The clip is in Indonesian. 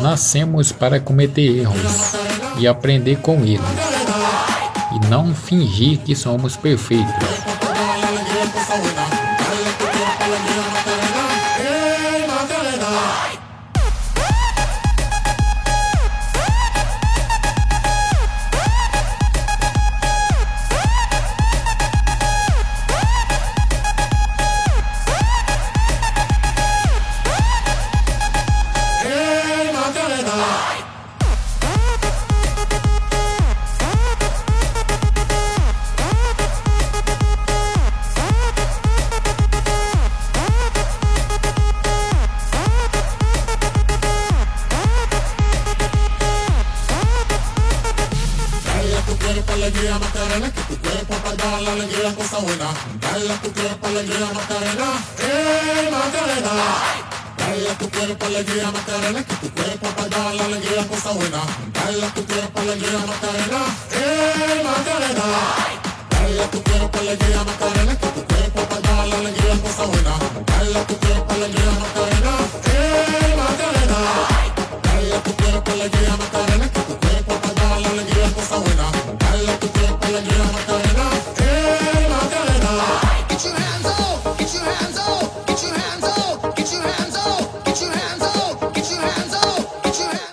Nascemos para cometer erros e aprender com eles. E não fingir que somos perfeitos. para dar Cuerpo alegría Macarena, que tu cuerpo para alegría cosa buena. Dale tu cuerpo alegría Macarena, eh Macarena. Dale tu cuerpo alegría Macarena, que tu cuerpo para dar la alegría cosa buena. Dale tu cuerpo alegría Macarena, eh Macarena. Dale tu cuerpo alegría Macarena, que tu cuerpo para dar la alegría cosa buena. Dale tu cuerpo alegría Macarena, eh Macarena. Dale tu cuerpo alegría Macarena, que tu cuerpo para dar la alegría cosa buena.